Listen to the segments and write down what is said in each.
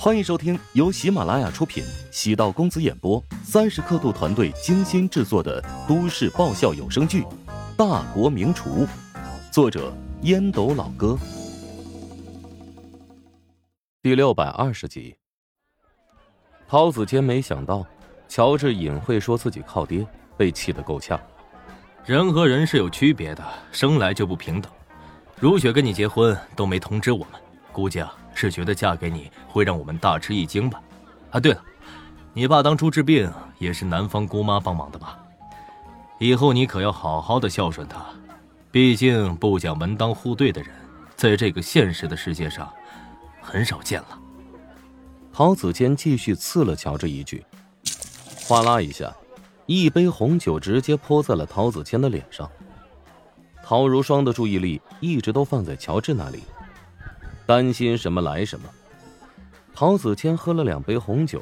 欢迎收听由喜马拉雅出品、喜道公子演播、三十刻度团队精心制作的都市爆笑有声剧《大国名厨》，作者烟斗老哥，第六百二十集。陶子谦没想到，乔治隐晦说自己靠爹，被气得够呛。人和人是有区别的，生来就不平等。如雪跟你结婚都没通知我们，估计啊。是觉得嫁给你会让我们大吃一惊吧？啊，对了，你爸当初治病也是男方姑妈帮忙的吧？以后你可要好好的孝顺他，毕竟不讲门当户对的人，在这个现实的世界上很少见了。陶子谦继续刺了乔治一句，哗啦一下，一杯红酒直接泼在了陶子谦的脸上。陶如霜的注意力一直都放在乔治那里。担心什么来什么。陶子谦喝了两杯红酒，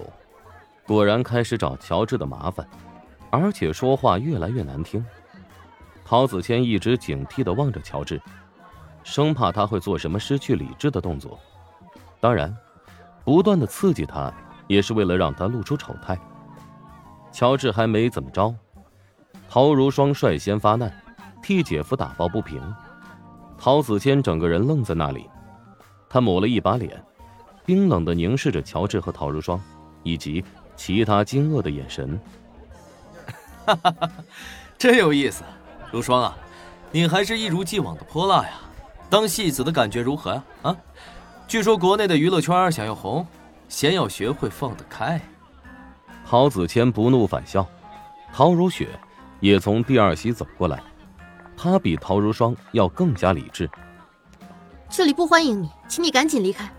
果然开始找乔治的麻烦，而且说话越来越难听。陶子谦一直警惕的望着乔治，生怕他会做什么失去理智的动作。当然，不断的刺激他也是为了让他露出丑态。乔治还没怎么着，陶如霜率先发难，替姐夫打抱不平。陶子谦整个人愣在那里。他抹了一把脸，冰冷的凝视着乔治和陶如霜，以及其他惊愕的眼神。哈哈哈！真有意思，如霜啊，你还是一如既往的泼辣呀。当戏子的感觉如何呀？啊，据说国内的娱乐圈想要红，先要学会放得开。陶子谦不怒反笑，陶如雪也从第二席走过来，她比陶如霜要更加理智。这里不欢迎你，请你赶紧离开。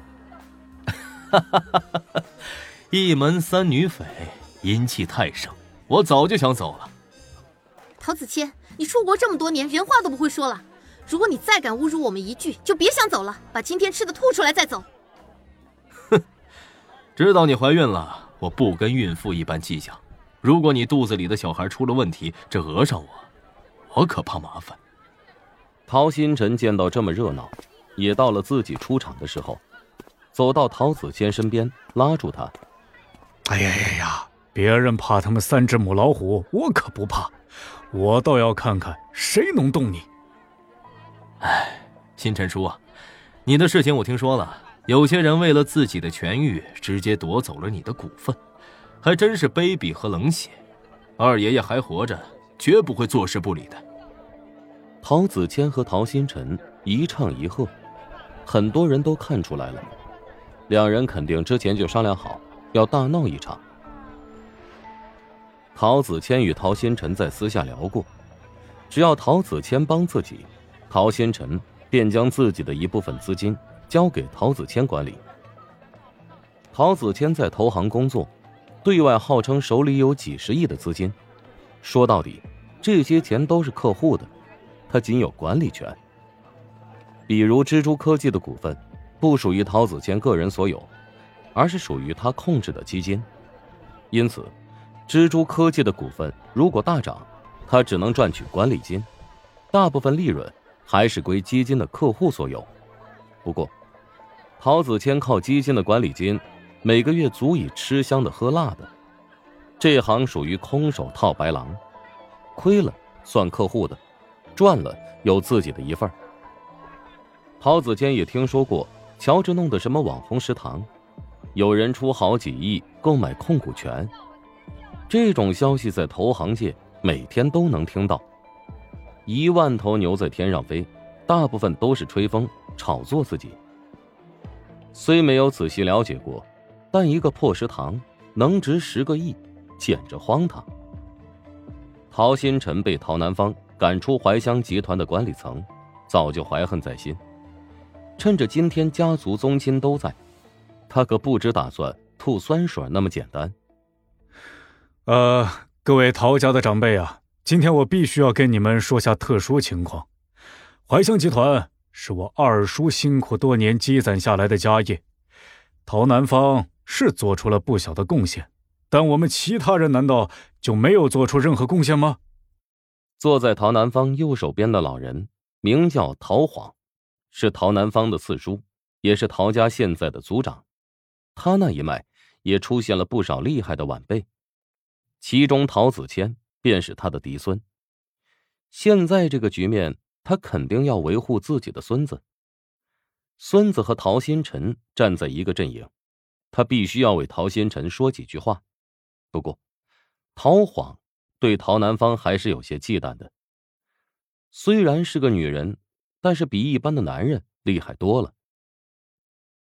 一门三女匪，阴气太盛，我早就想走了。陶子谦，你出国这么多年，人话都不会说了。如果你再敢侮辱我们一句，就别想走了，把今天吃的吐出来再走。哼，知道你怀孕了，我不跟孕妇一般计较。如果你肚子里的小孩出了问题，这讹上我，我可怕麻烦。陶星辰见到这么热闹。也到了自己出场的时候，走到陶子谦身边，拉住他。哎呀呀呀！别人怕他们三只母老虎，我可不怕。我倒要看看谁能动你。哎，星辰叔啊，你的事情我听说了，有些人为了自己的权益，直接夺走了你的股份，还真是卑鄙和冷血。二爷爷还活着，绝不会坐视不理的。陶子谦和陶星辰一唱一和。很多人都看出来了，两人肯定之前就商量好要大闹一场。陶子谦与陶星辰在私下聊过，只要陶子谦帮自己，陶星辰便将自己的一部分资金交给陶子谦管理。陶子谦在投行工作，对外号称手里有几十亿的资金，说到底，这些钱都是客户的，他仅有管理权。比如蜘蛛科技的股份，不属于陶子谦个人所有，而是属于他控制的基金。因此，蜘蛛科技的股份如果大涨，他只能赚取管理金，大部分利润还是归基金的客户所有。不过，陶子谦靠基金的管理金，每个月足以吃香的喝辣的。这行属于空手套白狼，亏了算客户的，赚了有自己的一份儿。陶子坚也听说过乔治弄的什么网红食堂，有人出好几亿购买控股权，这种消息在投行界每天都能听到。一万头牛在天上飞，大部分都是吹风炒作自己。虽没有仔细了解过，但一个破食堂能值十个亿，简直荒唐。陶新辰被陶南方赶出怀乡集团的管理层，早就怀恨在心。趁着今天家族宗亲都在，他可不只打算吐酸水那么简单。呃，各位陶家的长辈啊，今天我必须要跟你们说下特殊情况。怀香集团是我二叔辛苦多年积攒下来的家业，陶南方是做出了不小的贡献，但我们其他人难道就没有做出任何贡献吗？坐在陶南方右手边的老人名叫陶晃。是陶南方的四叔，也是陶家现在的族长。他那一脉也出现了不少厉害的晚辈，其中陶子谦便是他的嫡孙。现在这个局面，他肯定要维护自己的孙子。孙子和陶新辰站在一个阵营，他必须要为陶新辰说几句话。不过，陶晃对陶南方还是有些忌惮的。虽然是个女人，但是比一般的男人厉害多了。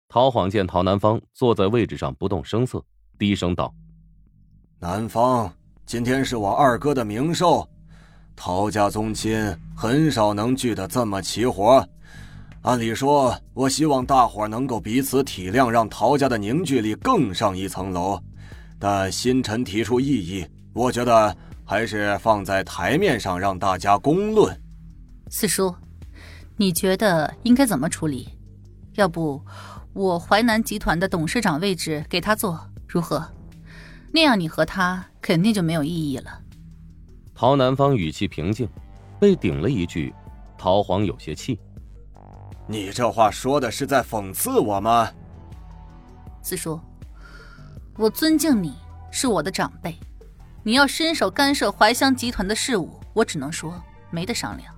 陶晃见陶南方坐在位置上不动声色，低声道：“南方，今天是我二哥的冥寿。”陶家宗亲很少能聚得这么齐活，按理说，我希望大伙能够彼此体谅，让陶家的凝聚力更上一层楼。但新臣提出异议，我觉得还是放在台面上让大家公论。四叔，你觉得应该怎么处理？要不，我淮南集团的董事长位置给他做，如何？那样你和他肯定就没有意义了。陶南方语气平静，被顶了一句，陶黄有些气：“你这话说的是在讽刺我吗？”四叔，我尊敬你，是我的长辈，你要伸手干涉淮香集团的事务，我只能说没得商量。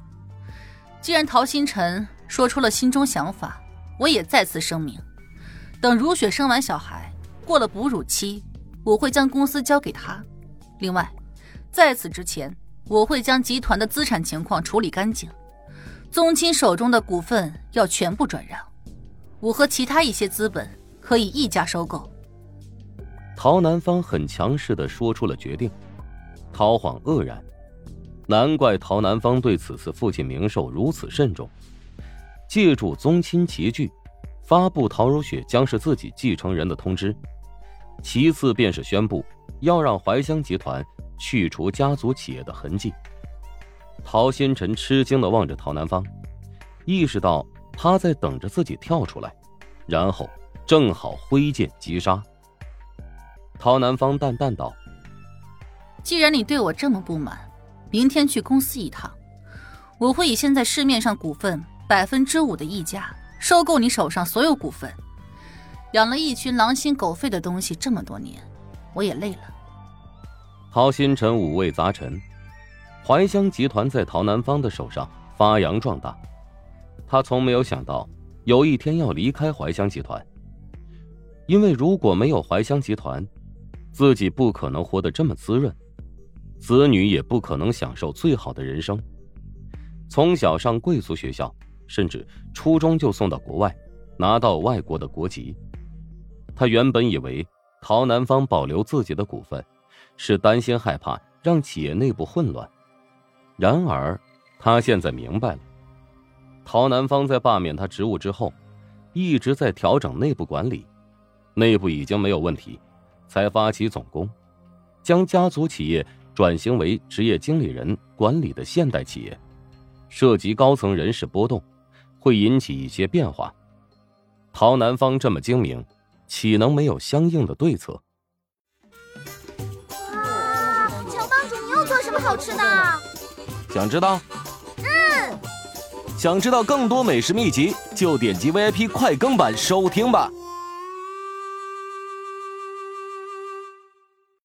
既然陶星辰说出了心中想法，我也再次声明：等如雪生完小孩，过了哺乳期，我会将公司交给他。另外。在此之前，我会将集团的资产情况处理干净，宗亲手中的股份要全部转让，我和其他一些资本可以一家收购。陶南方很强势的说出了决定，陶晃愕然，难怪陶南方对此次父亲冥寿如此慎重，借助宗亲齐聚，发布陶如雪将是自己继承人的通知，其次便是宣布要让怀香集团。去除家族企业的痕迹。陶新辰吃惊的望着陶南方，意识到他在等着自己跳出来，然后正好挥剑击杀。陶南方淡淡道：“既然你对我这么不满，明天去公司一趟，我会以现在市面上股份百分之五的溢价收购你手上所有股份。养了一群狼心狗肺的东西这么多年，我也累了。”陶新辰五味杂陈，怀香集团在陶南方的手上发扬壮大。他从没有想到有一天要离开怀香集团，因为如果没有怀香集团，自己不可能活得这么滋润，子女也不可能享受最好的人生。从小上贵族学校，甚至初中就送到国外，拿到外国的国籍。他原本以为陶南方保留自己的股份。是担心害怕让企业内部混乱，然而他现在明白了，陶南方在罢免他职务之后，一直在调整内部管理，内部已经没有问题，才发起总攻，将家族企业转型为职业经理人管理的现代企业，涉及高层人事波动，会引起一些变化。陶南方这么精明，岂能没有相应的对策乔帮主你又做什么？好吃的，想知道？嗯，想知道更多美食秘籍，就点击 VIP 快更版收听吧。